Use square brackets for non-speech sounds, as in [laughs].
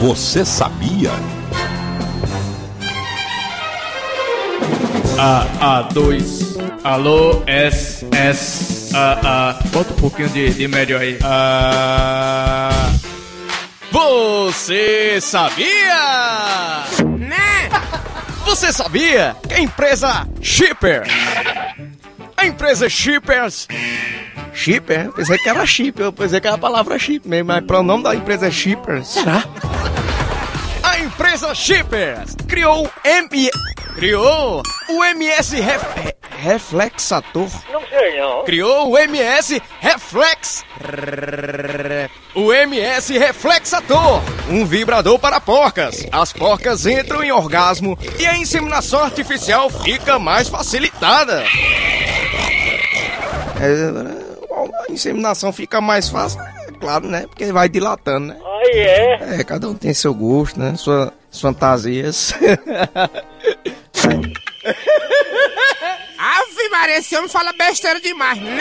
Você sabia? A, A2. Alô, S, S, A, A. Bota um pouquinho de, de médio aí. A. Você sabia? Né? Você sabia que a empresa Shipper, a empresa Shippers, Shipper? Eu pensei que era chip, eu pensei que era a palavra chip mesmo, mas o nome da empresa é Shippers. Será? Empresa Shippers criou o M... criou o MS Ref... Reflexator. Não sei não. Criou o MS Reflex. O MS Reflexator, um vibrador para porcas. As porcas entram em orgasmo e a inseminação artificial fica mais facilitada. É, a inseminação fica mais fácil, é claro, né? Porque vai dilatando, né? Aí é. É, cada um tem seu gosto, né? Sua, suas fantasias. [laughs] Ave Maria, esse homem fala besteira demais, né?